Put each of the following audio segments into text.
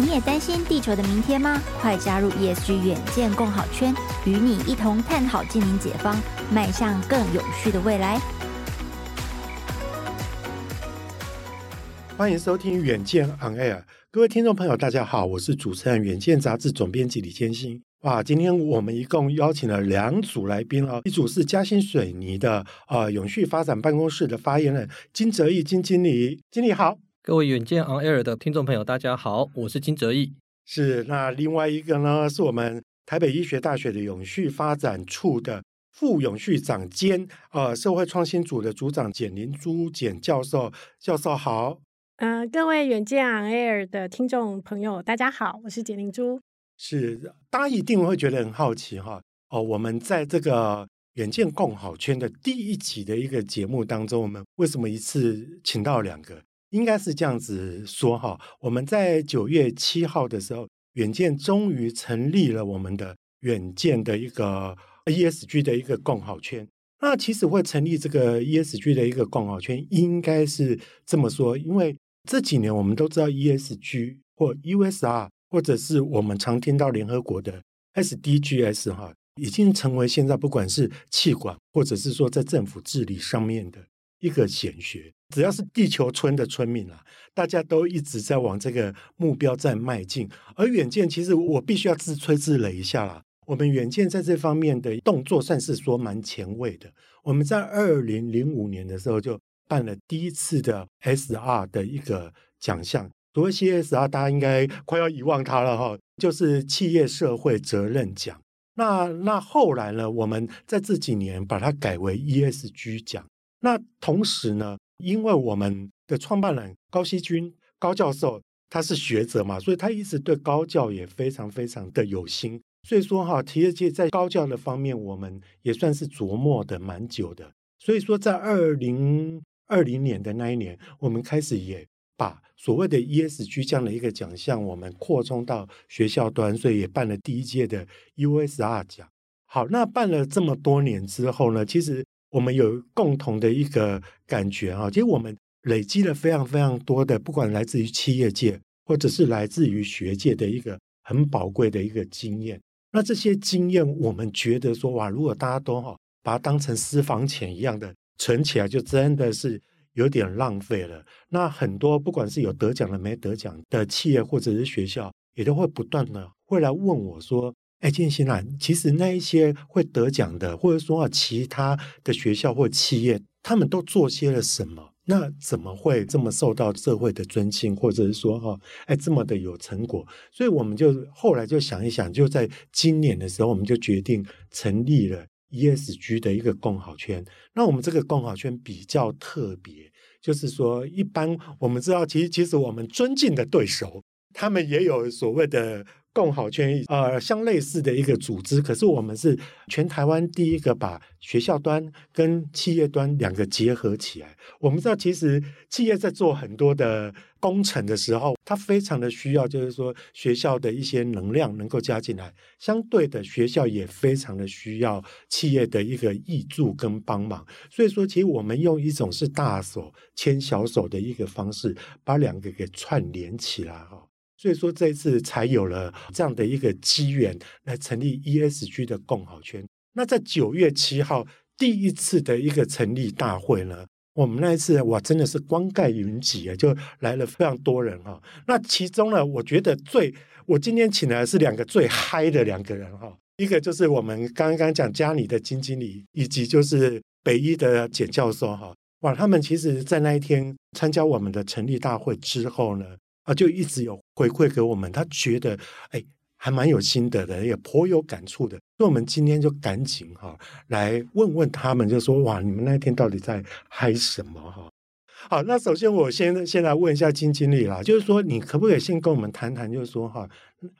你也担心地球的明天吗？快加入 ESG 远见共好圈，与你一同探讨净零解方，迈向更永续的未来。欢迎收听远见 On Air，各位听众朋友，大家好，我是主持人远见杂志总编辑李建新。哇，今天我们一共邀请了两组来宾哦，一组是嘉兴水泥的、呃、永续发展办公室的发言人金哲义金经理，经理好。各位远见 On Air 的听众朋友，大家好，我是金哲义。是，那另外一个呢，是我们台北医学大学的永续发展处的副永续长兼呃社会创新组的组长简灵珠简教授。教授好。呃，各位远见 On Air 的听众朋友，大家好，我是简灵珠。是，大家一定会觉得很好奇哈。哦，我们在这个远见共好圈的第一集的一个节目当中，我们为什么一次请到两个？应该是这样子说哈，我们在九月七号的时候，远见终于成立了我们的远见的一个 ESG 的一个共好圈。那其实会成立这个 ESG 的一个共好圈，应该是这么说，因为这几年我们都知道 ESG 或 USR，或者是我们常听到联合国的 SDGs 哈，已经成为现在不管是气管或者是说在政府治理上面的一个显学。只要是地球村的村民啊，大家都一直在往这个目标在迈进。而远见其实我必须要自吹自擂一下啦，我们远见在这方面的动作算是说蛮前卫的。我们在二零零五年的时候就办了第一次的 SR 的一个奖项。所谓 CSR，大家应该快要遗忘它了哈，就是企业社会责任奖。那那后来呢，我们在这几年把它改为 ESG 奖。那同时呢，因为我们的创办人高希均高教授他是学者嘛，所以他一直对高教也非常非常的有心。所以说哈，企业界在高教的方面，我们也算是琢磨的蛮久的。所以说，在二零二零年的那一年，我们开始也把所谓的 ESG 这样的一个奖项，我们扩充到学校端，所以也办了第一届的 USR 奖。好，那办了这么多年之后呢，其实。我们有共同的一个感觉啊，其实我们累积了非常非常多的，不管来自于企业界或者是来自于学界的一个很宝贵的一个经验。那这些经验，我们觉得说哇，如果大家都哈把它当成私房钱一样的存起来，就真的是有点浪费了。那很多不管是有得奖的没得奖的企业或者是学校，也都会不断的会来问我说。哎，建新啊，其实那一些会得奖的，或者说啊，其他的学校或企业，他们都做些了什么？那怎么会这么受到社会的尊敬，或者是说哈，哎，这么的有成果？所以我们就后来就想一想，就在今年的时候，我们就决定成立了 ESG 的一个共好圈。那我们这个共好圈比较特别，就是说，一般我们知道，其实其实我们尊敬的对手，他们也有所谓的。共好圈，呃，相类似的一个组织，可是我们是全台湾第一个把学校端跟企业端两个结合起来。我们知道，其实企业在做很多的工程的时候，它非常的需要，就是说学校的一些能量能够加进来。相对的，学校也非常的需要企业的一个挹注跟帮忙。所以说，其实我们用一种是大手牵小手的一个方式，把两个给串联起来哈。所以说，这一次才有了这样的一个机缘来成立 ESG 的共好圈。那在九月七号第一次的一个成立大会呢，我们那一次哇，真的是光盖云集啊，就来了非常多人哈。那其中呢，我觉得最我今天请来是两个最嗨的两个人哈，一个就是我们刚刚讲嘉里的金经理，以及就是北医的简教授哈。哇，他们其实在那一天参加我们的成立大会之后呢。啊，就一直有回馈给我们，他觉得哎，还蛮有心得的，也颇有感触的。所以，我们今天就赶紧哈、来问问他们，就说哇，你们那一天到底在嗨什么哈、好，那首先我先先来问一下金经理啦，就是说你可不可以先跟我们谈谈，就是说哈，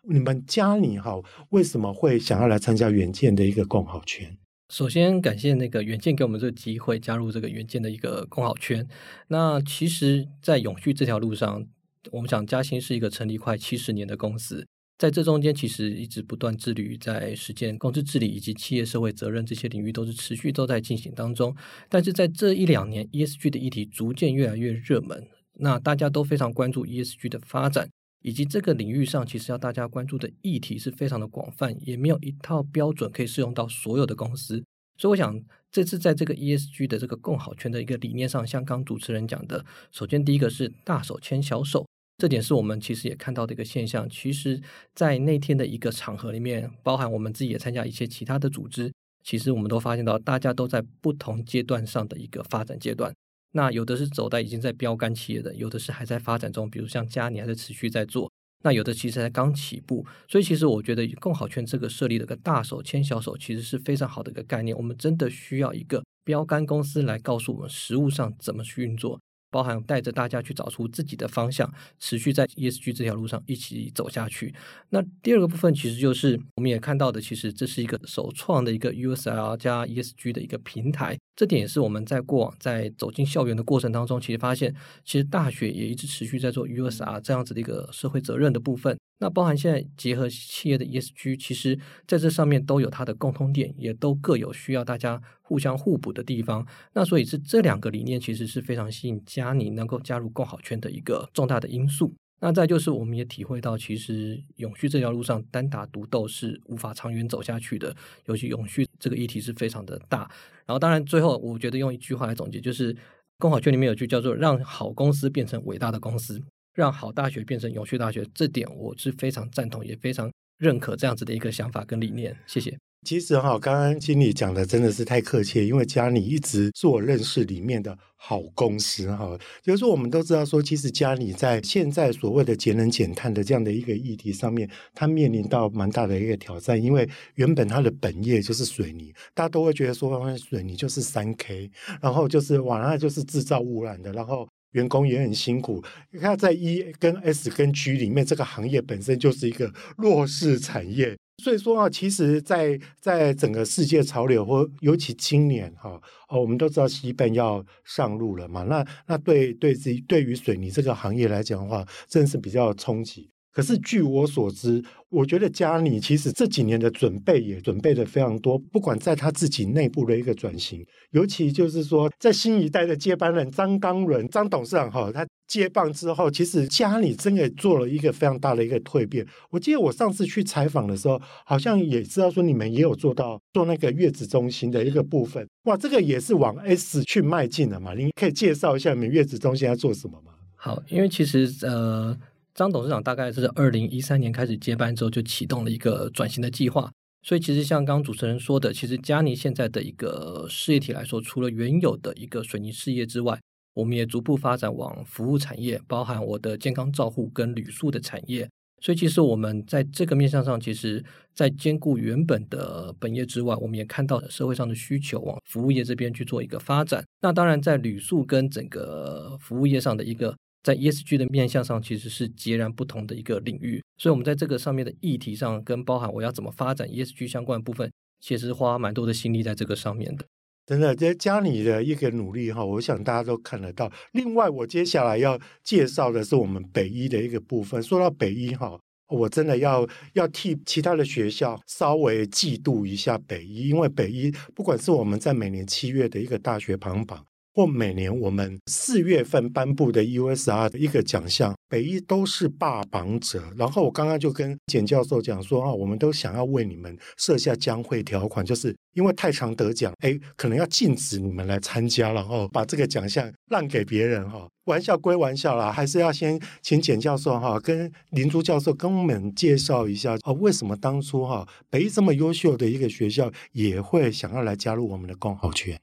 你们嘉泥哈为什么会想要来参加远见的一个共好圈？首先感谢那个远见给我们这个机会，加入这个远见的一个共好圈。那其实，在永续这条路上。我们讲嘉兴是一个成立快七十年的公司，在这中间其实一直不断致力于在实践公司治理以及企业社会责任这些领域都是持续都在进行当中。但是在这一两年，ESG 的议题逐渐越来越热门，那大家都非常关注 ESG 的发展，以及这个领域上其实要大家关注的议题是非常的广泛，也没有一套标准可以适用到所有的公司。所以我想，这次在这个 ESG 的这个共好圈的一个理念上，像刚主持人讲的，首先第一个是大手牵小手。这点是我们其实也看到的一个现象。其实，在那天的一个场合里面，包含我们自己也参加一些其他的组织，其实我们都发现到，大家都在不同阶段上的一个发展阶段。那有的是走在已经在标杆企业的，有的是还在发展中，比如像嘉尼还是持续在做。那有的其实才刚起步。所以，其实我觉得共好圈这个设立的个大手牵小手，其实是非常好的一个概念。我们真的需要一个标杆公司来告诉我们实物上怎么去运作。包含带着大家去找出自己的方向，持续在 ESG 这条路上一起走下去。那第二个部分其实就是我们也看到的，其实这是一个首创的一个 USR 加 ESG 的一个平台。这点也是我们在过往在走进校园的过程当中，其实发现，其实大学也一直持续在做 USR 这样子的一个社会责任的部分。那包含现在结合企业的 ESG，其实在这上面都有它的共通点，也都各有需要大家互相互补的地方。那所以是这两个理念其实是非常吸引嘉宁能够加入共好圈的一个重大的因素。那再就是我们也体会到，其实永续这条路上单打独斗是无法长远走下去的，尤其永续这个议题是非常的大。然后当然最后我觉得用一句话来总结，就是共好圈里面有句叫做“让好公司变成伟大的公司”。让好大学变成永续大学，这点我是非常赞同，也非常认可这样子的一个想法跟理念。谢谢。其实哈，刚刚经理讲的真的是太客气，因为嘉里一直是我认识里面的好公司哈。就是说，我们都知道说，其实嘉里在现在所谓的节能减碳的这样的一个议题上面，它面临到蛮大的一个挑战，因为原本它的本业就是水泥，大家都会觉得说，水泥就是三 K，然后就是完了就是制造污染的，然后。员工也很辛苦。你看，在 E 跟 S 跟 G 里面，这个行业本身就是一个弱势产业。所以说啊，其实在，在整个世界潮流，或尤其今年哈，哦，我们都知道西本要上路了嘛。那那对对自己对于水泥这个行业来讲的话，真是比较冲击。可是据我所知，我觉得嘉里其实这几年的准备也准备的非常多，不管在他自己内部的一个转型，尤其就是说在新一代的接班人张刚伦张董事长哈，他接棒之后，其实嘉里真的做了一个非常大的一个蜕变。我记得我上次去采访的时候，好像也知道说你们也有做到做那个月子中心的一个部分，哇，这个也是往 S 去迈进了嘛？您可以介绍一下你们月子中心要做什么吗？好，因为其实呃。张董事长大概是二零一三年开始接班之后，就启动了一个转型的计划。所以，其实像刚主持人说的，其实嘉尼现在的一个事业体来说，除了原有的一个水泥事业之外，我们也逐步发展往服务产业，包含我的健康照护跟旅宿的产业。所以，其实我们在这个面向上，其实在兼顾原本的本业之外，我们也看到社会上的需求，往服务业这边去做一个发展。那当然，在旅宿跟整个服务业上的一个。在 ESG 的面向上，其实是截然不同的一个领域，所以我们在这个上面的议题上，跟包含我要怎么发展 ESG 相关的部分，其实花蛮多的心力在这个上面的。真的，这家里的一个努力哈，我想大家都看得到。另外，我接下来要介绍的是我们北医的一个部分。说到北医哈，我真的要要替其他的学校稍微嫉妒一下北医，因为北医不管是我们在每年七月的一个大学排行榜。或每年我们四月份颁布的 USR 的一个奖项，北医都是霸榜者。然后我刚刚就跟简教授讲说啊，我们都想要为你们设下将会条款，就是因为太常得奖，哎，可能要禁止你们来参加，然后把这个奖项让给别人哈。玩笑归玩笑啦，还是要先请简教授哈跟林珠教授跟我们介绍一下啊，为什么当初哈北医这么优秀的一个学校也会想要来加入我们的共好圈？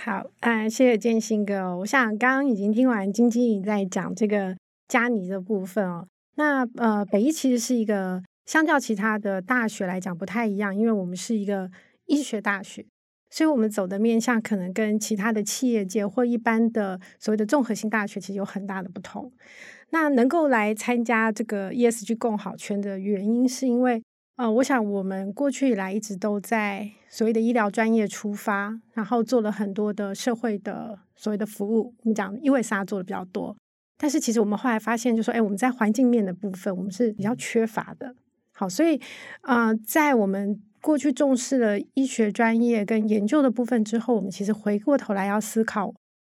好，啊，谢谢建兴哥。我想刚刚已经听完金经理在讲这个加尼的部分哦。那呃，北医其实是一个相较其他的大学来讲不太一样，因为我们是一个医学大学，所以我们走的面向可能跟其他的企业界或一般的所谓的综合性大学其实有很大的不同。那能够来参加这个 ESG 共好圈的原因，是因为。呃，我想我们过去以来一直都在所谓的医疗专业出发，然后做了很多的社会的所谓的服务。你讲因为啥做的比较多，但是其实我们后来发现，就说，哎，我们在环境面的部分，我们是比较缺乏的。好，所以呃，在我们过去重视了医学专业跟研究的部分之后，我们其实回过头来要思考，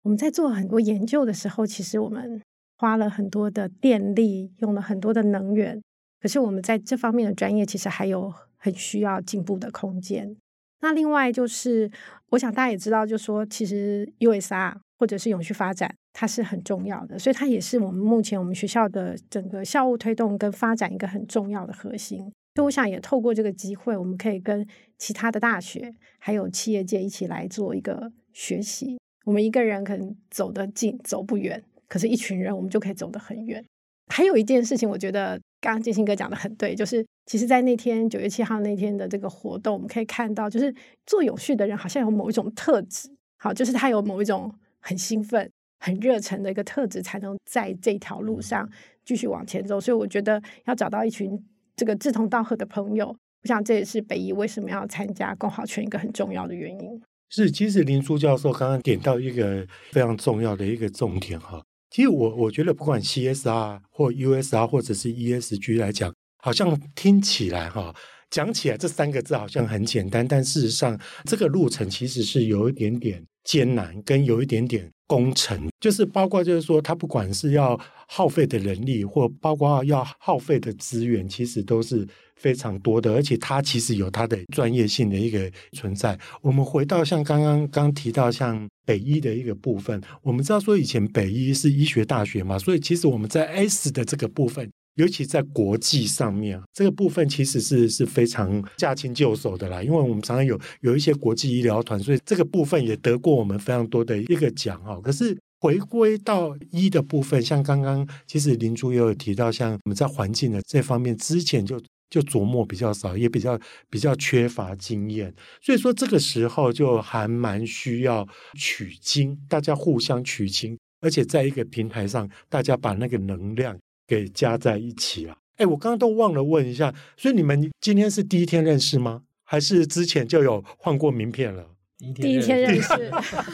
我们在做很多研究的时候，其实我们花了很多的电力，用了很多的能源。可是我们在这方面的专业，其实还有很需要进步的空间。那另外就是，我想大家也知道，就是说其实 USR 或者是永续发展，它是很重要的，所以它也是我们目前我们学校的整个校务推动跟发展一个很重要的核心。所以我想也透过这个机会，我们可以跟其他的大学还有企业界一起来做一个学习。我们一个人可能走得近，走不远，可是一群人我们就可以走得很远。还有一件事情，我觉得刚刚建兴哥讲的很对，就是其实，在那天九月七号那天的这个活动，我们可以看到，就是做永续的人好像有某一种特质，好，就是他有某一种很兴奋、很热忱的一个特质，才能在这条路上继续往前走。所以，我觉得要找到一群这个志同道合的朋友，我想这也是北医为什么要参加共好圈一个很重要的原因。是，其实林书教授刚刚点到一个非常重要的一个重点哈。其实我我觉得，不管 CSR 或 USR 或者是 ESG 来讲，好像听起来哈，讲起来这三个字好像很简单，但事实上这个路程其实是有一点点艰难，跟有一点点工程，就是包括就是说，它不管是要耗费的人力，或包括要耗费的资源，其实都是。非常多的，而且它其实有它的专业性的一个存在。我们回到像刚刚刚提到像北医的一个部分，我们知道说以前北医是医学大学嘛，所以其实我们在 S 的这个部分，尤其在国际上面，这个部分其实是是非常驾轻就熟的啦。因为我们常常有有一些国际医疗团，所以这个部分也得过我们非常多的一个奖哦。可是回归到医的部分，像刚刚其实林珠也有提到，像我们在环境的这方面之前就。就琢磨比较少，也比较比较缺乏经验，所以说这个时候就还蛮需要取经，大家互相取经，而且在一个平台上，大家把那个能量给加在一起了。哎，我刚刚都忘了问一下，所以你们今天是第一天认识吗？还是之前就有换过名片了？第一天认识，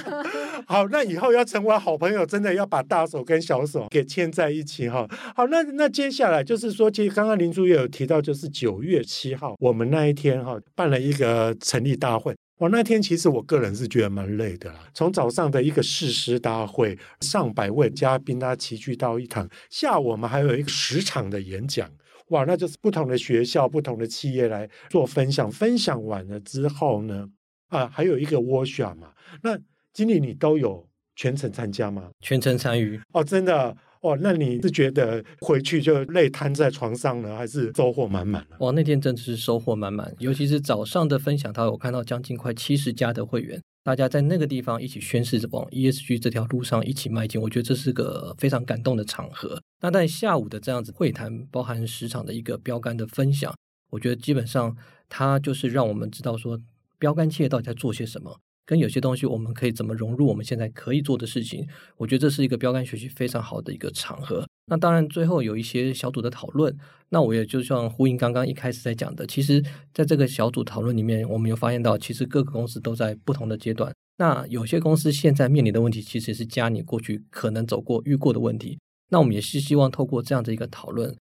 好，那以后要成为好朋友，真的要把大手跟小手给牵在一起哈。好，那那接下来就是说，其实刚刚林珠也有提到，就是九月七号，我们那一天哈办了一个成立大会。我那天其实我个人是觉得蛮累的啦，从早上的一个誓师大会，上百位嘉宾大家齐聚到一堂，下午我们还有一个十场的演讲，哇，那就是不同的学校、不同的企业来做分享。分享完了之后呢，啊，还有一个 workshop 嘛，那经理你都有全程参加吗？全程参与哦，真的哦，那你是觉得回去就累瘫在床上了，还是收获满满呢？哇，那天真的是收获满满，尤其是早上的分享，他有看到将近快七十家的会员，大家在那个地方一起宣誓往 ESG 这条路上一起迈进，我觉得这是个非常感动的场合。那在下午的这样子会谈，包含十场的一个标杆的分享，我觉得基本上它就是让我们知道说。标杆企业到底在做些什么？跟有些东西我们可以怎么融入我们现在可以做的事情？我觉得这是一个标杆学习非常好的一个场合。那当然最后有一些小组的讨论，那我也就像呼应刚刚一开始在讲的，其实在这个小组讨论里面，我们有发现到，其实各个公司都在不同的阶段。那有些公司现在面临的问题，其实也是加你过去可能走过遇过的问题。那我们也是希望透过这样的一个讨论，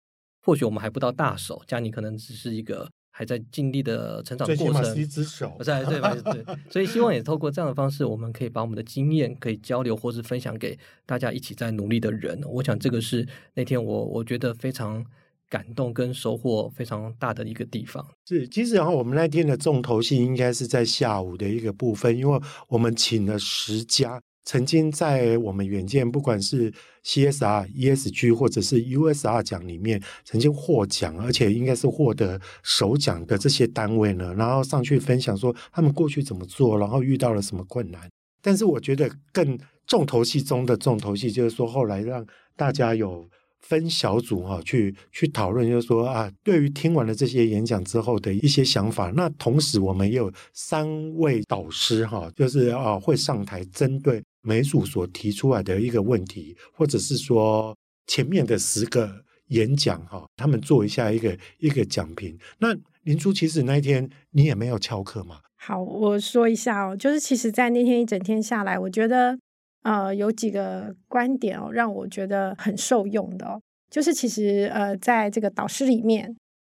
或许我们还不到大手，加你可能只是一个。还在尽力的成长过程，对吧？对，所以希望也透过这样的方式，我们可以把我们的经验可以交流，或是分享给大家一起在努力的人。我想这个是那天我我觉得非常感动跟收获非常大的一个地方。是，其实然后我们那天的重头戏应该是在下午的一个部分，因为我们请了十家。曾经在我们远见，不管是 CSR、ESG 或者是 USR 奖里面，曾经获奖，而且应该是获得首奖的这些单位呢，然后上去分享说他们过去怎么做，然后遇到了什么困难。但是我觉得更重头戏中的重头戏，就是说后来让大家有。分小组哈，去去讨论，就是说啊，对于听完了这些演讲之后的一些想法。那同时，我们也有三位导师哈，就是啊，会上台针对每组所提出来的一个问题，或者是说前面的十个演讲哈，他们做一下一个一个讲评。那林珠，其实那一天你也没有翘课嘛？好，我说一下哦，就是其实，在那天一整天下来，我觉得。呃，有几个观点哦，让我觉得很受用的哦，就是其实呃，在这个导师里面，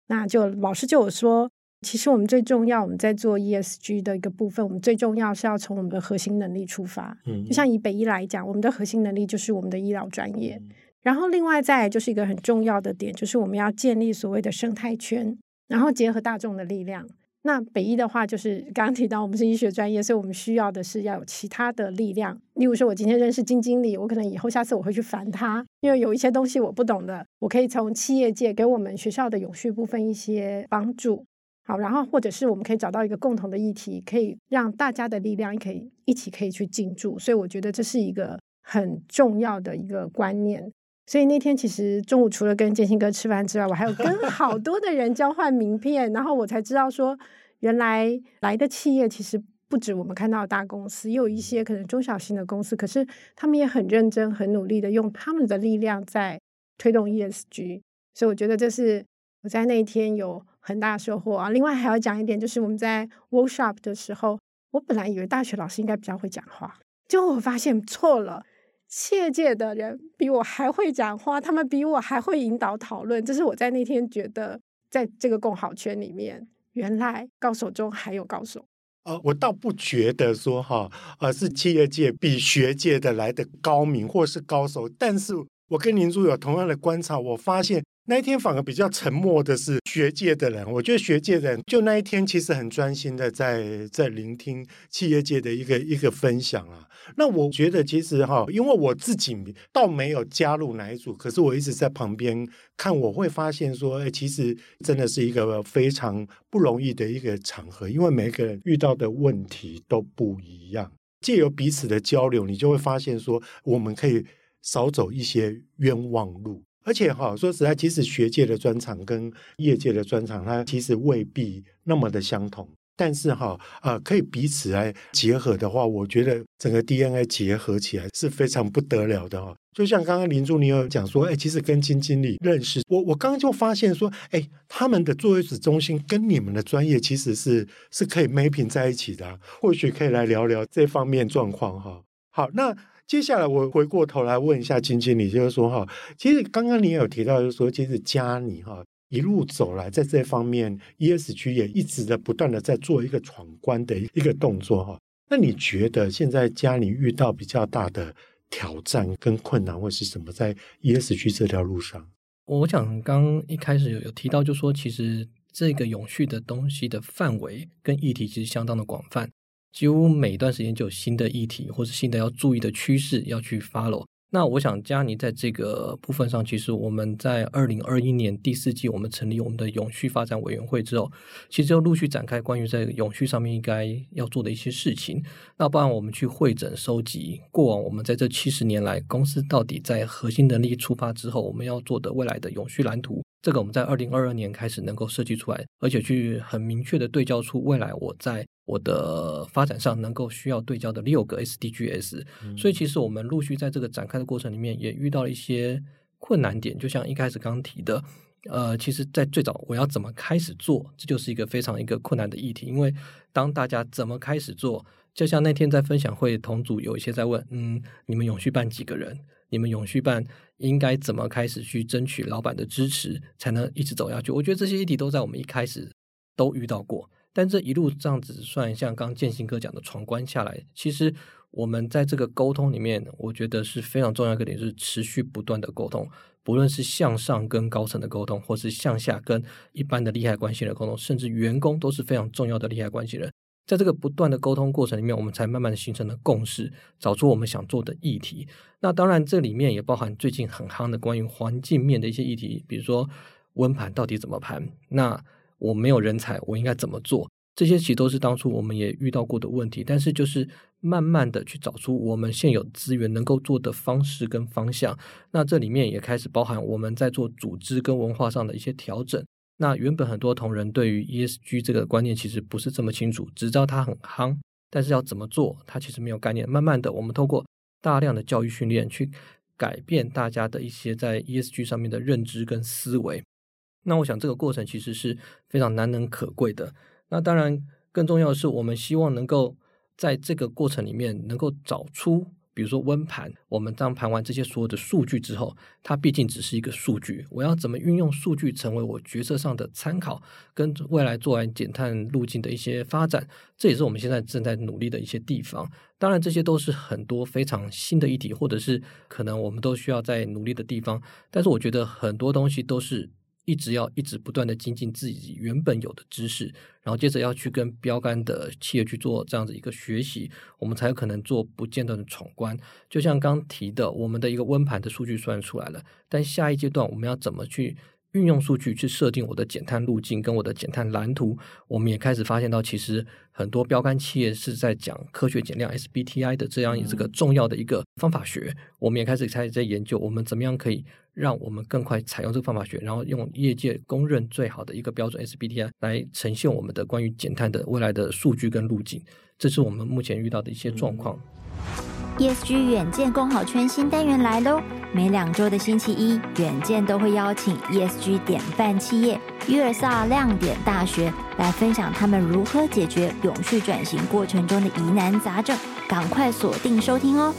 那就老师就有说，其实我们最重要，我们在做 ESG 的一个部分，我们最重要是要从我们的核心能力出发。嗯，就像以北医来讲，我们的核心能力就是我们的医疗专业。然后另外再就是一个很重要的点，就是我们要建立所谓的生态圈，然后结合大众的力量。那北医的话，就是刚刚提到我们是医学专业，所以我们需要的是要有其他的力量。例如说，我今天认识金经理，我可能以后下次我会去烦他，因为有一些东西我不懂的，我可以从企业界给我们学校的永续部分一些帮助。好，然后或者是我们可以找到一个共同的议题，可以让大家的力量可以一起可以去进驻。所以我觉得这是一个很重要的一个观念。所以那天其实中午除了跟建新哥吃饭之外，我还有跟 好多的人交换名片，然后我才知道说，原来来的企业其实不止我们看到的大公司，也有一些可能中小型的公司，可是他们也很认真、很努力的用他们的力量在推动 ESG。所以我觉得这是我在那一天有很大收获啊。另外还要讲一点，就是我们在 workshop 的时候，我本来以为大学老师应该比较会讲话，结果我发现错了。企业界的人比我还会讲话，他们比我还会引导讨论。这是我在那天觉得，在这个共好圈里面，原来高手中还有高手。呃，我倒不觉得说哈，呃，是企业界比学界的来的高明或是高手，但是我跟林珠有同样的观察，我发现。那一天反而比较沉默的是学界的人，我觉得学界的人就那一天其实很专心的在在聆听企业界的一个一个分享啊。那我觉得其实哈，因为我自己倒没有加入哪一组，可是我一直在旁边看，我会发现说，哎，其实真的是一个非常不容易的一个场合，因为每个人遇到的问题都不一样，借由彼此的交流，你就会发现说，我们可以少走一些冤枉路。而且哈，说实在，其实学界的专长跟业界的专长，它其实未必那么的相同。但是哈，呃，可以彼此来结合的话，我觉得整个 DNA 结合起来是非常不得了的哈。就像刚刚林助你有讲说，哎，其实跟金经理认识，我我刚刚就发现说，哎，他们的作业子中心跟你们的专业其实是是可以 mapping 在一起的，或许可以来聊聊这方面状况哈。好，那。接下来我回过头来问一下金经理，就是说哈，其实刚刚你也有提到，就是说其实嘉里哈一路走来，在这方面 ESG 也一直的不断的在做一个闯关的一个动作哈。那你觉得现在嘉里遇到比较大的挑战跟困难会是什么？在 ESG 这条路上，我想刚一开始有有提到，就是说其实这个永续的东西的范围跟议题其实相当的广泛。几乎每一段时间就有新的议题或是新的要注意的趋势要去 follow。那我想嘉泥在这个部分上，其实我们在二零二一年第四季我们成立我们的永续发展委员会之后，其实就陆续展开关于在永续上面应该要做的一些事情。那包含我们去会诊收集过往我们在这七十年来公司到底在核心能力出发之后，我们要做的未来的永续蓝图。这个我们在二零二二年开始能够设计出来，而且去很明确的对焦出未来我在我的发展上能够需要对焦的六个 SDGs。嗯。所以其实我们陆续在这个展开的过程里面也遇到了一些困难点，就像一开始刚提的，呃，其实，在最早我要怎么开始做，这就是一个非常一个困难的议题，因为当大家怎么开始做，就像那天在分享会同组有一些在问，嗯，你们永续办几个人？你们永续办应该怎么开始去争取老板的支持，才能一直走下去？我觉得这些议题都在我们一开始都遇到过，但这一路这样子算像刚建新哥讲的闯关下来，其实我们在这个沟通里面，我觉得是非常重要一个点，是持续不断的沟通，不论是向上跟高层的沟通，或是向下跟一般的利害关系人沟通，甚至员工都是非常重要的利害关系人。在这个不断的沟通过程里面，我们才慢慢的形成了共识，找出我们想做的议题。那当然，这里面也包含最近很夯的关于环境面的一些议题，比如说温盘到底怎么盘？那我没有人才，我应该怎么做？这些其实都是当初我们也遇到过的问题。但是就是慢慢的去找出我们现有资源能够做的方式跟方向。那这里面也开始包含我们在做组织跟文化上的一些调整。那原本很多同仁对于 ESG 这个观念其实不是这么清楚，只知道它很夯，但是要怎么做，它其实没有概念。慢慢的，我们透过大量的教育训练，去改变大家的一些在 ESG 上面的认知跟思维。那我想这个过程其实是非常难能可贵的。那当然，更重要的是，我们希望能够在这个过程里面能够找出比如说温盘，我们当盘完这些所有的数据之后，它毕竟只是一个数据，我要怎么运用数据成为我决策上的参考，跟未来做完减碳路径的一些发展，这也是我们现在正在努力的一些地方。当然，这些都是很多非常新的议题，或者是可能我们都需要在努力的地方。但是，我觉得很多东西都是。一直要一直不断的精进自己原本有的知识，然后接着要去跟标杆的企业去做这样子一个学习，我们才有可能做不间断的闯关。就像刚提的，我们的一个温盘的数据算出来了，但下一阶段我们要怎么去运用数据去设定我的减碳路径跟我的减碳蓝图？我们也开始发现到，其实很多标杆企业是在讲科学减量 SBTI 的这样一个重要的一个方法学，我们也开始开始在研究我们怎么样可以。让我们更快采用这个方法学，然后用业界公认最好的一个标准 SBTI 来呈现我们的关于减碳的未来的数据跟路径。这是我们目前遇到的一些状况。ESG 远见共好圈新单元来喽！每两周的星期一，远见都会邀请 ESG 典范企业、USR 亮点大学来分享他们如何解决永续转型过程中的疑难杂症。赶快锁定收听哦！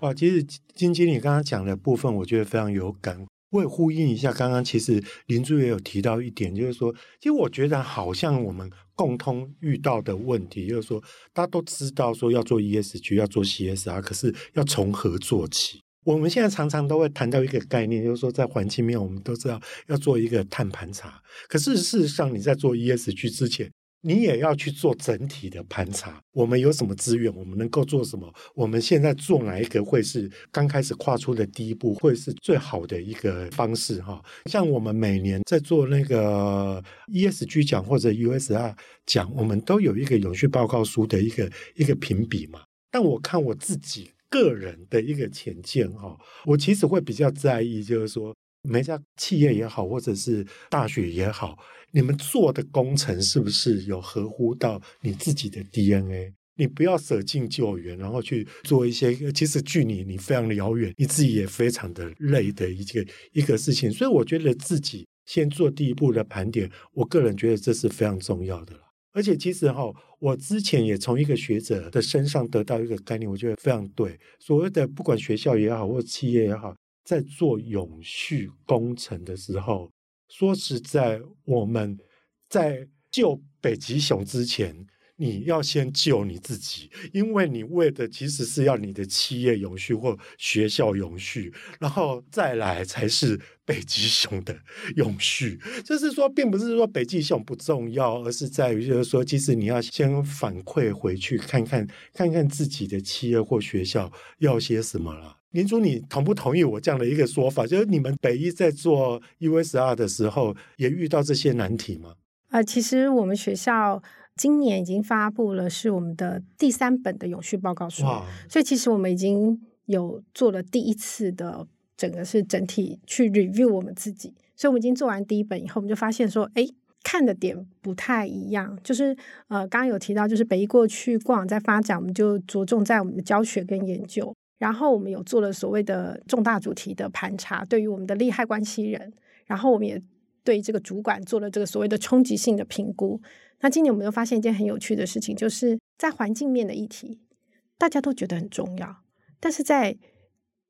哇，其实金经理刚刚讲的部分，我觉得非常有感。我也呼应一下，刚刚其实林助也有提到一点，就是说，其实我觉得好像我们共通遇到的问题，就是说，大家都知道说要做 ESG，要做 CSR，可是要从何做起？我们现在常常都会谈到一个概念，就是说，在环境面，我们都知道要做一个碳盘查，可是事实上，你在做 ESG 之前，你也要去做整体的盘查，我们有什么资源，我们能够做什么？我们现在做哪一个会是刚开始跨出的第一步，会是最好的一个方式？哈，像我们每年在做那个 ESG 奖或者 USR 奖，我们都有一个永续报告书的一个一个评比嘛。但我看我自己个人的一个浅见，哈，我其实会比较在意，就是说每家企业也好，或者是大学也好。你们做的工程是不是有合乎到你自己的 DNA？你不要舍近救远，然后去做一些其实距离你非常遥远，你自己也非常的累的一个一个事情。所以我觉得自己先做第一步的盘点，我个人觉得这是非常重要的了。而且其实哈，我之前也从一个学者的身上得到一个概念，我觉得非常对。所谓的不管学校也好，或企业也好，在做永续工程的时候。说实在，我们在救北极熊之前，你要先救你自己，因为你为的其实是要你的企业永续或学校永续，然后再来才是北极熊的 永续。就是说，并不是说北极熊不重要，而是在于就是说，其实你要先反馈回去，看看看看自己的企业或学校要些什么了。林主，你同不同意我这样的一个说法？就是你们北一在做 USR 的时候，也遇到这些难题吗？啊、呃，其实我们学校今年已经发布了是我们的第三本的永续报告书，所以其实我们已经有做了第一次的整个是整体去 review 我们自己，所以我们已经做完第一本以后，我们就发现说，哎，看的点不太一样。就是呃，刚刚有提到，就是北一过去过往在发展，我们就着重在我们的教学跟研究。然后我们有做了所谓的重大主题的盘查，对于我们的利害关系人，然后我们也对这个主管做了这个所谓的冲击性的评估。那今年我们又发现一件很有趣的事情，就是在环境面的议题，大家都觉得很重要，但是在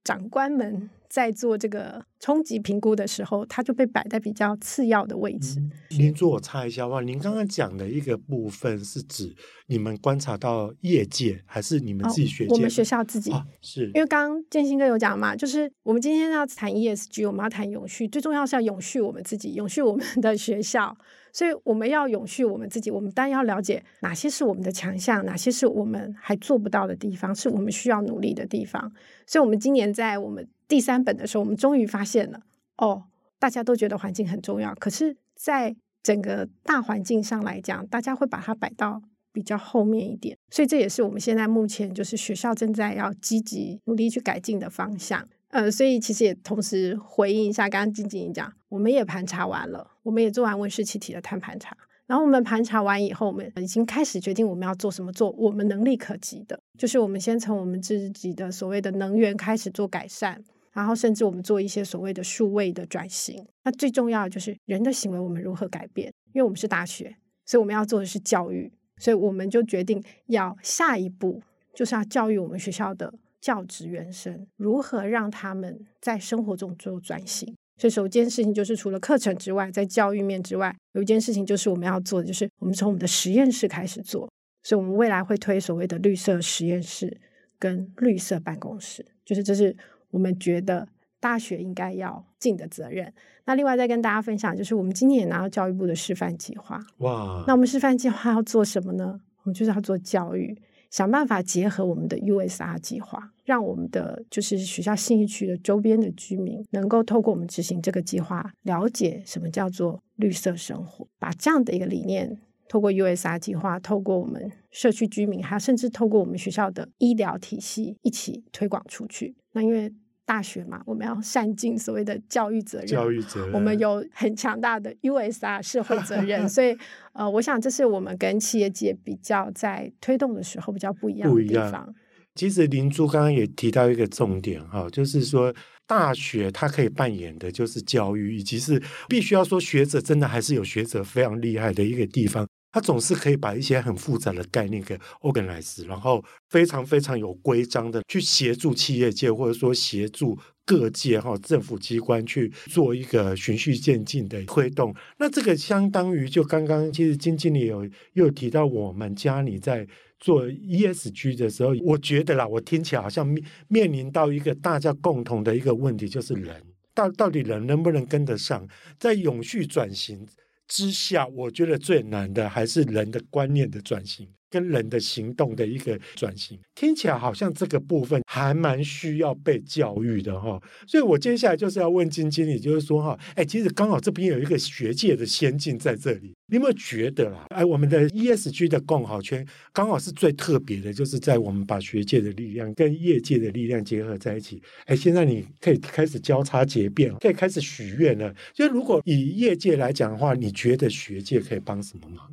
长官们。在做这个冲击评估的时候，它就被摆在比较次要的位置。您做我插一下话，您刚刚讲的一个部分是指你们观察到业界，还是你们自己学界？哦，我们学校自己。哦，是因为刚刚建新哥有讲嘛，就是我们今天要谈 ESG，我们要谈永续，最重要是要永续我们自己，永续我们的学校。所以我们要永续我们自己，我们当然要了解哪些是我们的强项，哪些是我们还做不到的地方，是我们需要努力的地方。所以，我们今年在我们第三本的时候，我们终于发现了，哦，大家都觉得环境很重要，可是，在整个大环境上来讲，大家会把它摆到比较后面一点。所以，这也是我们现在目前就是学校正在要积极努力去改进的方向。呃，所以其实也同时回应一下刚刚静静讲，我们也盘查完了，我们也做完温室气体的碳盘查，然后我们盘查完以后，我们已经开始决定我们要做什么，做我们能力可及的，就是我们先从我们自己的所谓的能源开始做改善，然后甚至我们做一些所谓的数位的转型。那最重要的就是人的行为，我们如何改变？因为我们是大学，所以我们要做的是教育，所以我们就决定要下一步就是要教育我们学校的教职员生如何让他们在生活中做转型。所以首件事情就是除了课程之外，在教育面之外，有一件事情就是我们要做的，就是我们从我们的实验室开始做。所以我们未来会推所谓的绿色实验室跟绿色办公室，就是这是我们觉得大学应该要尽的责任。那另外再跟大家分享，就是我们今年也拿到教育部的示范计划。哇！那我们示范计划要做什么呢？我们就是要做教育，想办法结合我们的 USR 计划，让我们的就是学校信义区的周边的居民，能够透过我们执行这个计划，了解什么叫做绿色生活，把这样的一个理念。透过 USR 计划，透过我们社区居民，还甚至透过我们学校的医疗体系一起推广出去。那因为大学嘛，我们要善尽所谓的教育责任，教育责任，我们有很强大的 USR 社会责任。所以，呃，我想这是我们跟企业界比较在推动的时候比较不一样的地方。其实林珠刚刚也提到一个重点哈，就是说。大学它可以扮演的就是教育，以及是必须要说学者真的还是有学者非常厉害的一个地方，他总是可以把一些很复杂的概念给 organize，然后非常非常有规章的去协助企业界或者说协助各界哈政府机关去做一个循序渐进的推动。那这个相当于就刚刚其实金经理有又提到我们家里在。做 ESG 的时候，我觉得啦，我听起来好像面面临到一个大家共同的一个问题，就是人到到底人能不能跟得上？在永续转型之下，我觉得最难的还是人的观念的转型。跟人的行动的一个转型，听起来好像这个部分还蛮需要被教育的哈，所以我接下来就是要问金经理，就是说哈，哎，其实刚好这边有一个学界的先进在这里，你有没有觉得啦？哎，我们的 ESG 的共好圈刚好是最特别的，就是在我们把学界的力量跟业界的力量结合在一起。哎，现在你可以开始交叉结变，可以开始许愿了。就如果以业界来讲的话，你觉得学界可以帮什么忙？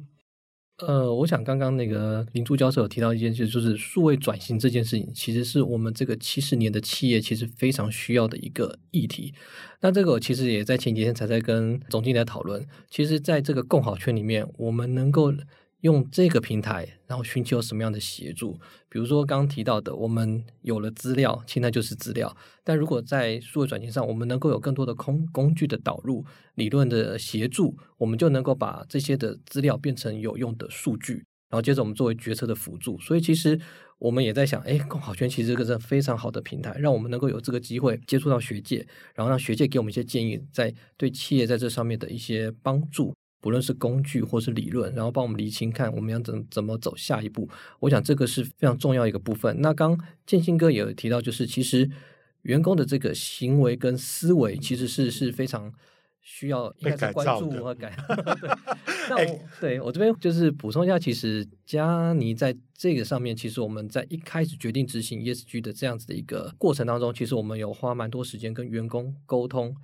呃，我想刚刚那个林珠教授有提到一件事，就是数位转型这件事情，其实是我们这个七十年的企业其实非常需要的一个议题。那这个其实也在前几天才在跟总经理讨论。其实，在这个共好圈里面，我们能够。用这个平台，然后寻求什么样的协助？比如说刚刚提到的，我们有了资料，现在就是资料。但如果在数位转型上，我们能够有更多的工工具的导入、理论的协助，我们就能够把这些的资料变成有用的数据，然后接着我们作为决策的辅助。所以其实我们也在想，哎，共好圈其实这个是非常好的平台，让我们能够有这个机会接触到学界，然后让学界给我们一些建议，在对企业在这上面的一些帮助。不论是工具或是理论，然后帮我们厘清看我们要怎怎么走下一步。我想这个是非常重要一个部分。那刚建新哥也有提到，就是其实员工的这个行为跟思维，其实是是非常需要应该是关注和改。对，那我对我这边就是补充一下，其实佳妮在这个上面，其实我们在一开始决定执行 ESG 的这样子的一个过程当中，其实我们有花蛮多时间跟员工沟通，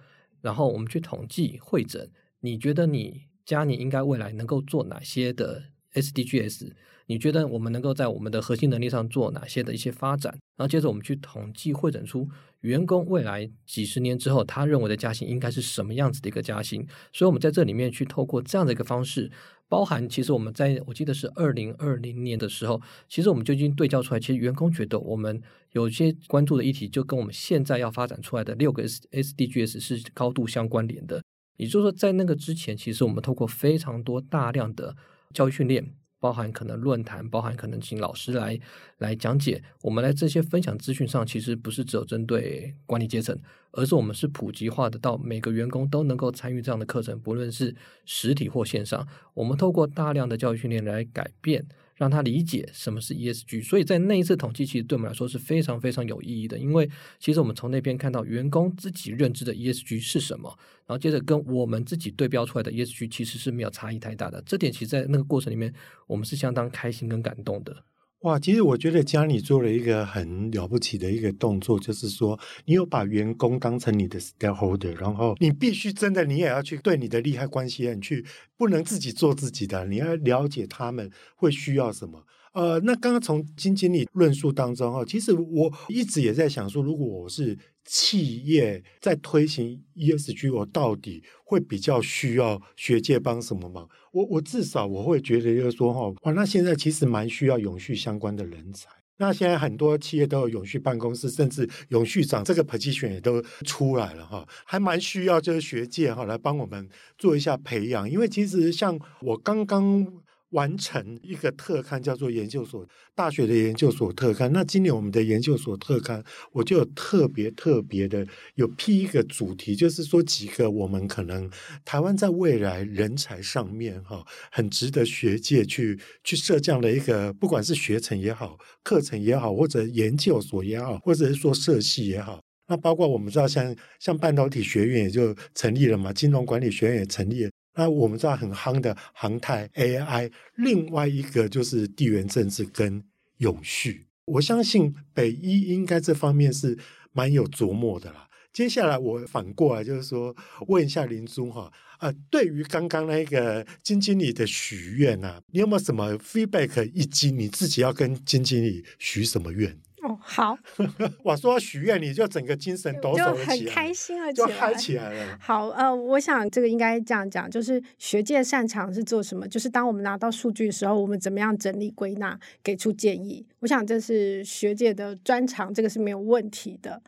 然后我们去统计会诊。你觉得你？嘉妮应该未来能够做哪些的 SDGs？你觉得我们能够在我们的核心能力上做哪些的一些发展？然后接着我们去统计汇整出员工未来几十年之后他认为的加薪应该是什么样子的一个加薪。所以我们在这里面去透过这样的一个方式，包含其实我们在我记得是二零二零年的时候，其实我们就已经对焦出来，其实员工觉得我们有些关注的议题就跟我们现在要发展出来的六个 S SDGs 是高度相关联的。也就是说，在那个之前，其实我们透过非常多大量的教育训练，包含可能论坛，包含可能请老师来来讲解。我们来这些分享资讯上，其实不是只有针对管理阶层，而是我们是普及化的，到每个员工都能够参与这样的课程，不论是实体或线上。我们透过大量的教育训练来改变。让他理解什么是 ESG，所以在那一次统计，其实对我们来说是非常非常有意义的。因为其实我们从那边看到员工自己认知的 ESG 是什么，然后接着跟我们自己对标出来的 ESG 其实是没有差异太大的。这点其实，在那个过程里面，我们是相当开心跟感动的。哇，其实我觉得家里做了一个很了不起的一个动作，就是说你有把员工当成你的 stakeholder，然后你必须真的你也要去对你的利害关系人去，不能自己做自己的，你要了解他们会需要什么。呃，那刚刚从金经理论述当中哈，其实我一直也在想说，如果我是企业在推行 ESG，我到底会比较需要学界帮什么忙？我我至少我会觉得就是说哈，哇，那现在其实蛮需要永续相关的人才。那现在很多企业都有永续办公室，甚至永续长这个 position 也都出来了哈，还蛮需要就是学界哈来帮我们做一下培养，因为其实像我刚刚。完成一个特刊，叫做研究所大学的研究所特刊。那今年我们的研究所特刊，我就特别特别的有批一个主题，就是说几个我们可能台湾在未来人才上面哈，很值得学界去去设这样的一个，不管是学程也好，课程也好，或者研究所也好，或者是说设系也好。那包括我们知道，像像半导体学院也就成立了嘛，金融管理学院也成立了。那我们知道很夯的航太 AI，另外一个就是地缘政治跟永续。我相信北一应该这方面是蛮有琢磨的啦。接下来我反过来就是说，问一下林宗哈，呃，对于刚刚那个金经理的许愿啊，你有没有什么 feedback？以及你自己要跟金经理许什么愿？哦，好，我说许愿，你就整个精神抖擞就很开心了，就嗨起来了。好，呃，我想这个应该这样讲，就是学界擅长是做什么？就是当我们拿到数据的时候，我们怎么样整理归纳，给出建议。我想这是学界的专长，这个是没有问题的。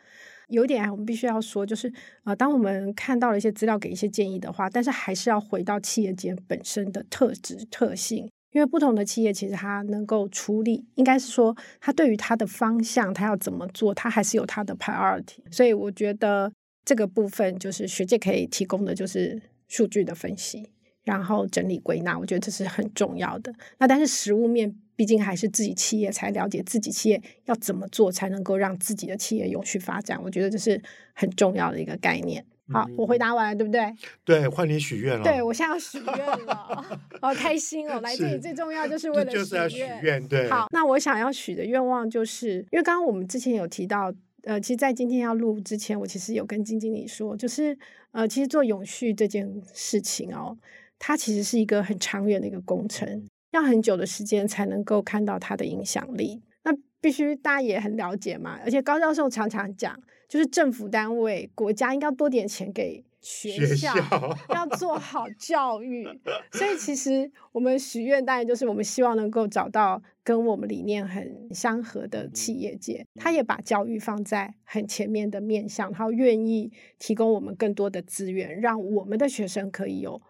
有一点我们必须要说，就是呃，当我们看到了一些资料，给一些建议的话，但是还是要回到企业界本身的特质特性。因为不同的企业，其实它能够处理，应该是说，它对于它的方向，它要怎么做，它还是有它的 priority。所以我觉得这个部分就是学界可以提供的，就是数据的分析，然后整理归纳，我觉得这是很重要的。那但是实务面，毕竟还是自己企业才了解自己企业要怎么做，才能够让自己的企业永续发展。我觉得这是很重要的一个概念。好，我回答完了，对不对？对，换你许愿了。对，我现在要许愿了，好开心哦！来这里最重要就是为了许愿。就是要许愿，对。好，那我想要许的愿望就是，因为刚刚我们之前有提到，呃，其实，在今天要录之前，我其实有跟金经理说，就是，呃，其实做永续这件事情哦，它其实是一个很长远的一个工程，要很久的时间才能够看到它的影响力。那必须大家也很了解嘛，而且高教授常常讲。就是政府单位、国家应该多点钱给学校，学校要做好教育。所以其实我们许愿，当然就是我们希望能够找到跟我们理念很相合的企业界，他也把教育放在很前面的面向，他愿意提供我们更多的资源，让我们的学生可以有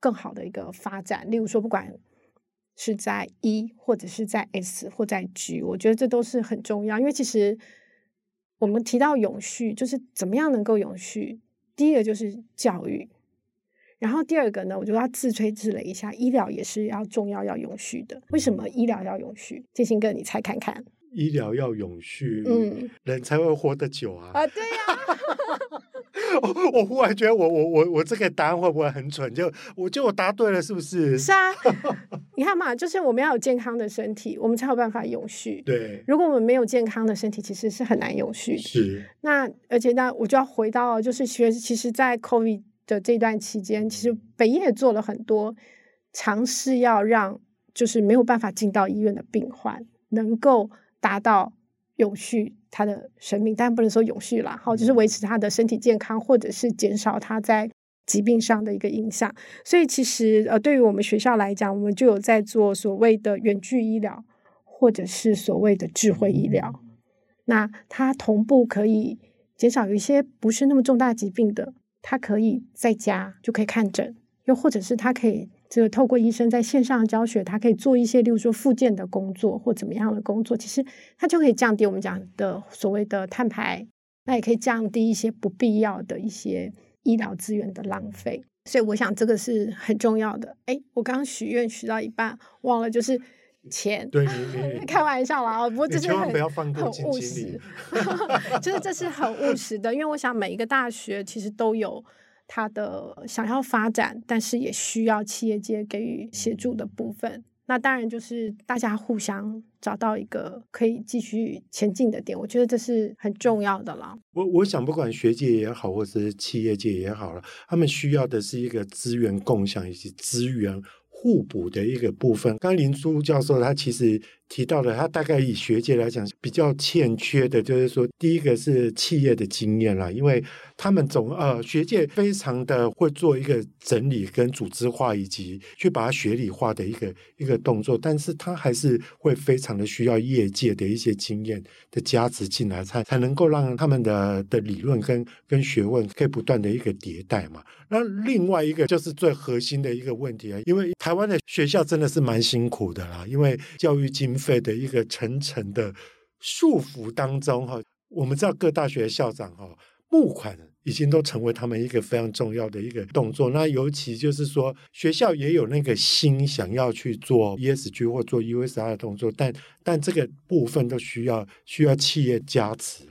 更好的一个发展。例如说，不管是在 E 或者是在 S 或在 G，我觉得这都是很重要，因为其实。我们提到永续，就是怎么样能够永续？第一个就是教育，然后第二个呢，我就要自吹自擂一下，医疗也是要重要要永续的。为什么医疗要永续？建兴哥，你猜看看。医疗要永续，嗯，人才会活得久啊！啊，对呀、啊。我 我忽然觉得我，我我我我这个答案会不会很蠢？就我就我答对了，是不是？是啊，你看嘛，就是我们要有健康的身体，我们才有办法永续。对，如果我们没有健康的身体，其实是很难永续。是。那而且那我就要回到，就是学，其实，在 COVID 的这段期间，其实北医也做了很多尝试，要让就是没有办法进到医院的病患能够。达到永续他的生命，但不能说永续啦，好，就是维持他的身体健康，或者是减少他在疾病上的一个影响。所以其实呃，对于我们学校来讲，我们就有在做所谓的远距医疗，或者是所谓的智慧医疗。那它同步可以减少有一些不是那么重大疾病的，他可以在家就可以看诊，又或者是他可以。这个透过医生在线上教学，他可以做一些，例如说复健的工作或怎么样的工作，其实他就可以降低我们讲的所谓的碳排，那也可以降低一些不必要的一些医疗资源的浪费。所以我想这个是很重要的。哎，我刚刚许愿许到一半忘了，就是钱。开玩笑啦，不过这是很不要放很务实，就是这是很务实的，因为我想每一个大学其实都有。他的想要发展，但是也需要企业界给予协助的部分。那当然就是大家互相找到一个可以继续前进的点，我觉得这是很重要的了。我我想，不管学界也好，或是企业界也好了，他们需要的是一个资源共享以及资源互补的一个部分。刚林珠教授他其实提到的，他大概以学界来讲比较欠缺的，就是说，第一个是企业的经验啦，因为他们总呃学界非常的会做一个整理跟组织化，以及去把它学理化的一个一个动作，但是他还是会非常的需要业界的一些经验的加持进来，才才能够让他们的的理论跟跟学问可以不断的一个迭代嘛。那另外一个就是最核心的一个问题啊，因为台湾的学校真的是蛮辛苦的啦，因为教育经费。费的一个层层的束缚当中，哈，我们知道各大学校长哈募款已经都成为他们一个非常重要的一个动作。那尤其就是说，学校也有那个心想要去做 ESG 或做 USR 的动作，但但这个部分都需要需要企业加持。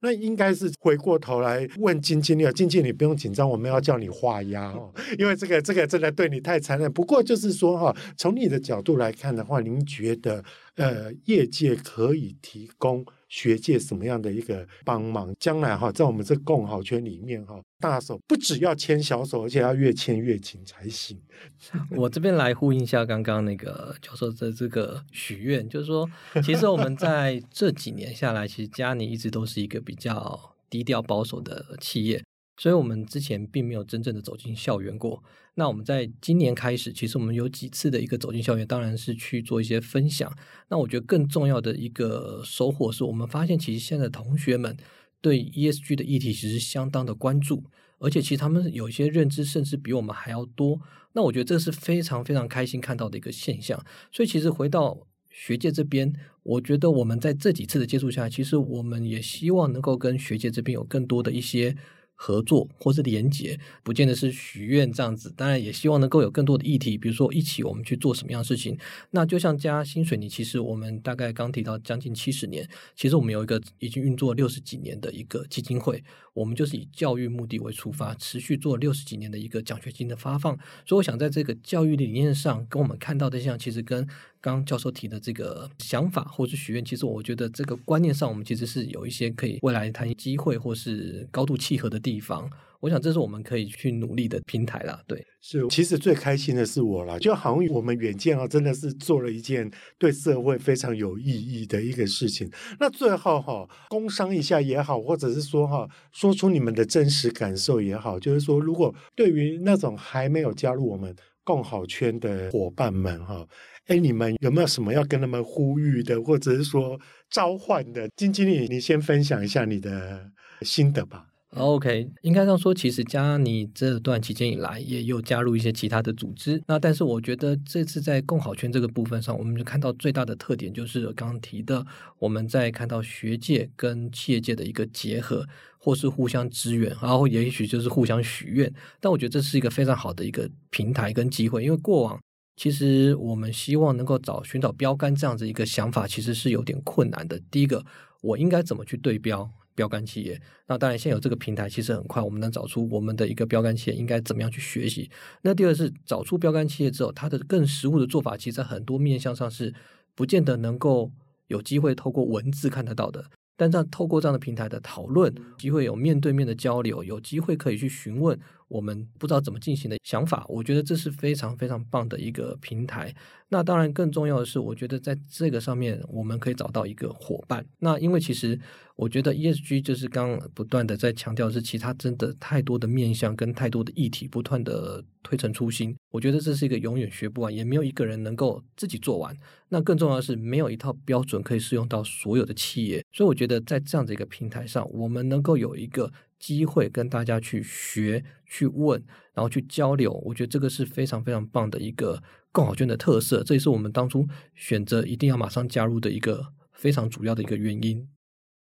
那应该是回过头来问金金了，金经理不用紧张，我们要叫你画押哦，因为这个这个真的对你太残忍。不过就是说哈，从你的角度来看的话，您觉得？呃，业界可以提供学界什么样的一个帮忙？将来哈，在我们这共好圈里面哈，大手不只要牵小手，而且要越牵越紧才行。我这边来呼应一下刚刚那个教授的这个许愿，就是说，其实我们在这几年下来，其实佳尼一直都是一个比较低调保守的企业。所以，我们之前并没有真正的走进校园过。那我们在今年开始，其实我们有几次的一个走进校园，当然是去做一些分享。那我觉得更重要的一个收获是，我们发现其实现在同学们对 ESG 的议题其实相当的关注，而且其实他们有一些认知，甚至比我们还要多。那我觉得这是非常非常开心看到的一个现象。所以，其实回到学界这边，我觉得我们在这几次的接触下，其实我们也希望能够跟学界这边有更多的一些。合作或是连结，不见得是许愿这样子。当然，也希望能够有更多的议题，比如说一起我们去做什么样的事情。那就像加薪水泥，其实我们大概刚提到将近七十年，其实我们有一个已经运作六十几年的一个基金会，我们就是以教育目的为出发，持续做六十几年的一个奖学金的发放。所以，我想在这个教育理念上，跟我们看到的像，其实跟刚刚教授提的这个想法或是许愿，其实我觉得这个观念上，我们其实是有一些可以未来谈机会或是高度契合的地方。我想这是我们可以去努力的平台啦。对，是，其实最开心的是我啦，就好像我们远见啊，真的是做了一件对社会非常有意义的一个事情。那最后哈，工商一下也好，或者是说哈，说出你们的真实感受也好，就是说，如果对于那种还没有加入我们共好圈的伙伴们哈。哎，你们有没有什么要跟他们呼吁的，或者是说召唤的？金经理，你先分享一下你的心得吧。OK，应该这样说，其实加尼这段期间以来，也有加入一些其他的组织。那但是我觉得这次在共好圈这个部分上，我们就看到最大的特点就是刚刚提的，我们在看到学界跟企业界的一个结合，或是互相支援，然后也许就是互相许愿。但我觉得这是一个非常好的一个平台跟机会，因为过往。其实我们希望能够找寻找标杆这样子一个想法，其实是有点困难的。第一个，我应该怎么去对标标杆企业？那当然，现在有这个平台，其实很快我们能找出我们的一个标杆企业应该怎么样去学习。那第二是找出标杆企业之后，它的更实物的做法，其实在很多面向上是不见得能够有机会透过文字看得到的。但这样透过这样的平台的讨论，机会有面对面的交流，有机会可以去询问。我们不知道怎么进行的想法，我觉得这是非常非常棒的一个平台。那当然，更重要的是，我觉得在这个上面，我们可以找到一个伙伴。那因为其实我觉得 ESG 就是刚不断的在强调，是其他真的太多的面向跟太多的议题，不断的推陈出新。我觉得这是一个永远学不完，也没有一个人能够自己做完。那更重要的是，没有一套标准可以适用到所有的企业。所以我觉得在这样的一个平台上，我们能够有一个。机会跟大家去学、去问，然后去交流，我觉得这个是非常非常棒的一个共好圈的特色，这也是我们当初选择一定要马上加入的一个非常主要的一个原因。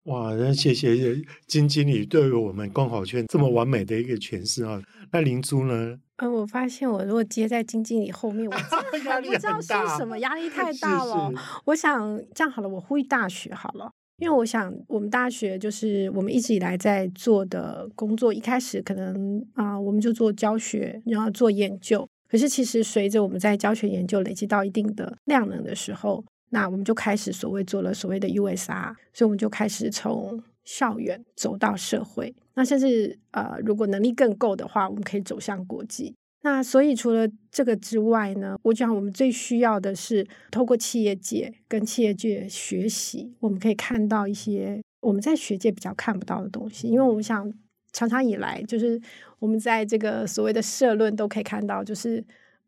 哇，那谢谢金经理对于我们共好圈这么完美的一个诠释啊！那灵珠呢？嗯，我发现我如果接在金经理后面，我真的 还不知道说什么，压力 太大了。是是我想这样好了，我呼吁大学好了。因为我想，我们大学就是我们一直以来在做的工作，一开始可能啊、我们就做教学，然后做研究。可是其实随着我们在教学研究累积到一定的量能的时候，那我们就开始所谓做了所谓的 USR，所以我们就开始从校园走到社会。那甚至呃，如果能力更够的话，我们可以走向国际。那所以除了这个之外呢，我想我们最需要的是透过企业界跟企业界学习，我们可以看到一些我们在学界比较看不到的东西。因为我们想常常以来，就是我们在这个所谓的社论都可以看到，就是。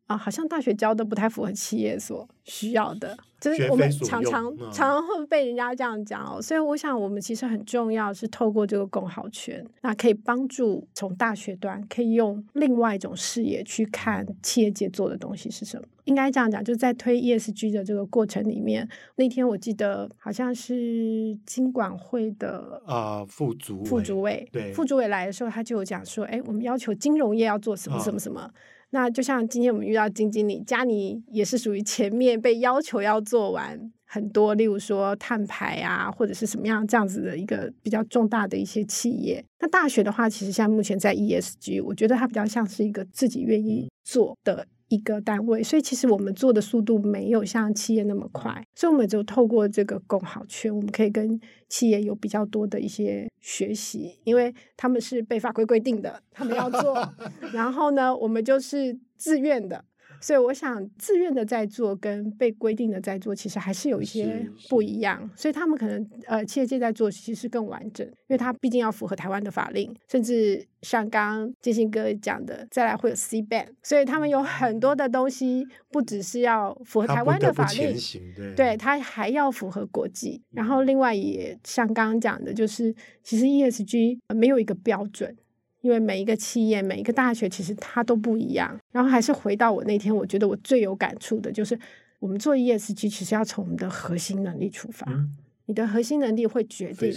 啊，好像大学教的不太符合企业所需要的，就是我们常常常常会被人家这样讲哦。所以我想，我们其实很重要是透过这个共好圈，那可以帮助从大学端可以用另外一种视野去看企业界做的东西是什么。应该这样讲，就是在推 ESG 的这个过程里面，那天我记得好像是金管会的啊、呃、副主副主委对副主委来的时候，他就有讲说，哎，我们要求金融业要做什么什么什么。哦那就像今天我们遇到金经理，家里也是属于前面被要求要做完很多，例如说碳排啊，或者是什么样这样子的一个比较重大的一些企业。那大学的话，其实像目前在 ESG，我觉得它比较像是一个自己愿意做的。一个单位，所以其实我们做的速度没有像企业那么快，所以我们就透过这个共好圈，我们可以跟企业有比较多的一些学习，因为他们是被法规规定的，他们要做，然后呢，我们就是自愿的。所以我想，自愿的在做跟被规定的在做，其实还是有一些不一样。所以他们可能呃，企业界在做其实更完整，因为它毕竟要符合台湾的法令，甚至像刚刚建新哥讲的，再来会有 C ban，所以他们有很多的东西，不只是要符合台湾的法令，对，对，它还要符合国际。然后另外也像刚刚讲的，就是其实 ESG 没有一个标准。因为每一个企业、每一个大学，其实它都不一样。然后还是回到我那天，我觉得我最有感触的就是，我们做 ESG 其实要从我们的核心能力出发。嗯、你的核心能力会决定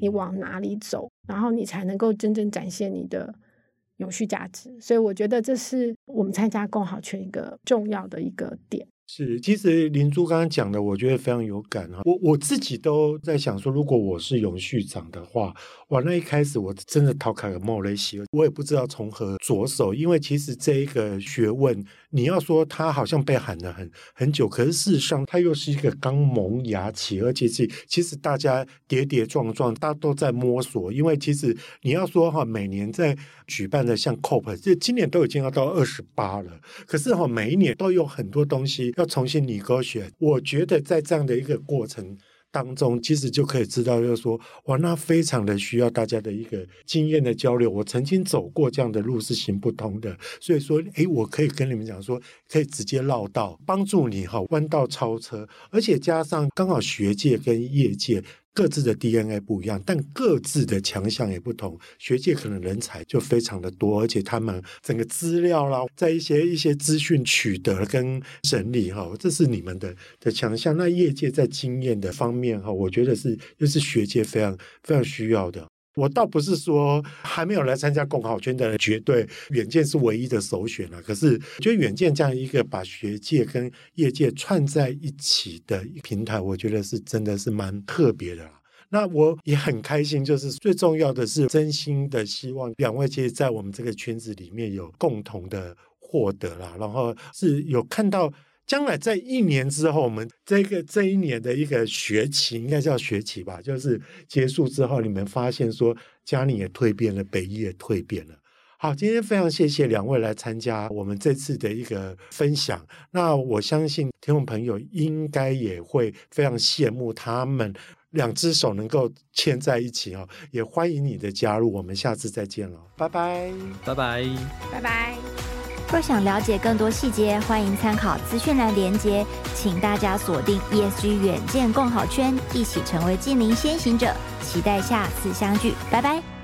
你往哪里走，然后你才能够真正展现你的永续价值。所以我觉得这是我们参加共好圈一个重要的一个点。是，其实林珠刚刚讲的，我觉得非常有感哈。我我自己都在想说，如果我是永续长的话，哇，那一开始我真的逃开了莫雷西，我也不知道从何着手，因为其实这一个学问，你要说它好像被喊了很很久，可是事实上它又是一个刚萌芽期，而且是其实大家跌跌撞撞，大家都在摸索。因为其实你要说哈，每年在举办的像 COP，这今年都已经要到二十八了，可是哈，每一年都有很多东西。要重新拟构选，我觉得在这样的一个过程当中，其实就可以知道，就是说，哇，那非常的需要大家的一个经验的交流。我曾经走过这样的路是行不通的，所以说，诶，我可以跟你们讲说，可以直接绕道，帮助你哈弯道超车，而且加上刚好学界跟业界。各自的 DNA 不一样，但各自的强项也不同。学界可能人才就非常的多，而且他们整个资料啦，在一些一些资讯取得跟整理哈，这是你们的的强项。那业界在经验的方面哈，我觉得是又是学界非常非常需要的。我倒不是说还没有来参加共好圈的人绝对远见是唯一的首选了，可是我觉得远见这样一个把学界跟业界串在一起的平台，我觉得是真的是蛮特别的啦。那我也很开心，就是最重要的是真心的希望两位其实在我们这个圈子里面有共同的获得啦，然后是有看到。将来在一年之后，我们这个这一年的一个学期，应该叫学期吧，就是结束之后，你们发现说嘉宁也蜕变了，北医也蜕变了。好，今天非常谢谢两位来参加我们这次的一个分享。那我相信听众朋友应该也会非常羡慕他们两只手能够牵在一起哦。也欢迎你的加入，我们下次再见了，拜拜，拜拜，拜拜。若想了解更多细节，欢迎参考资讯栏连接。请大家锁定 ESG 远见共好圈，一起成为近邻先行者。期待下次相聚，拜拜。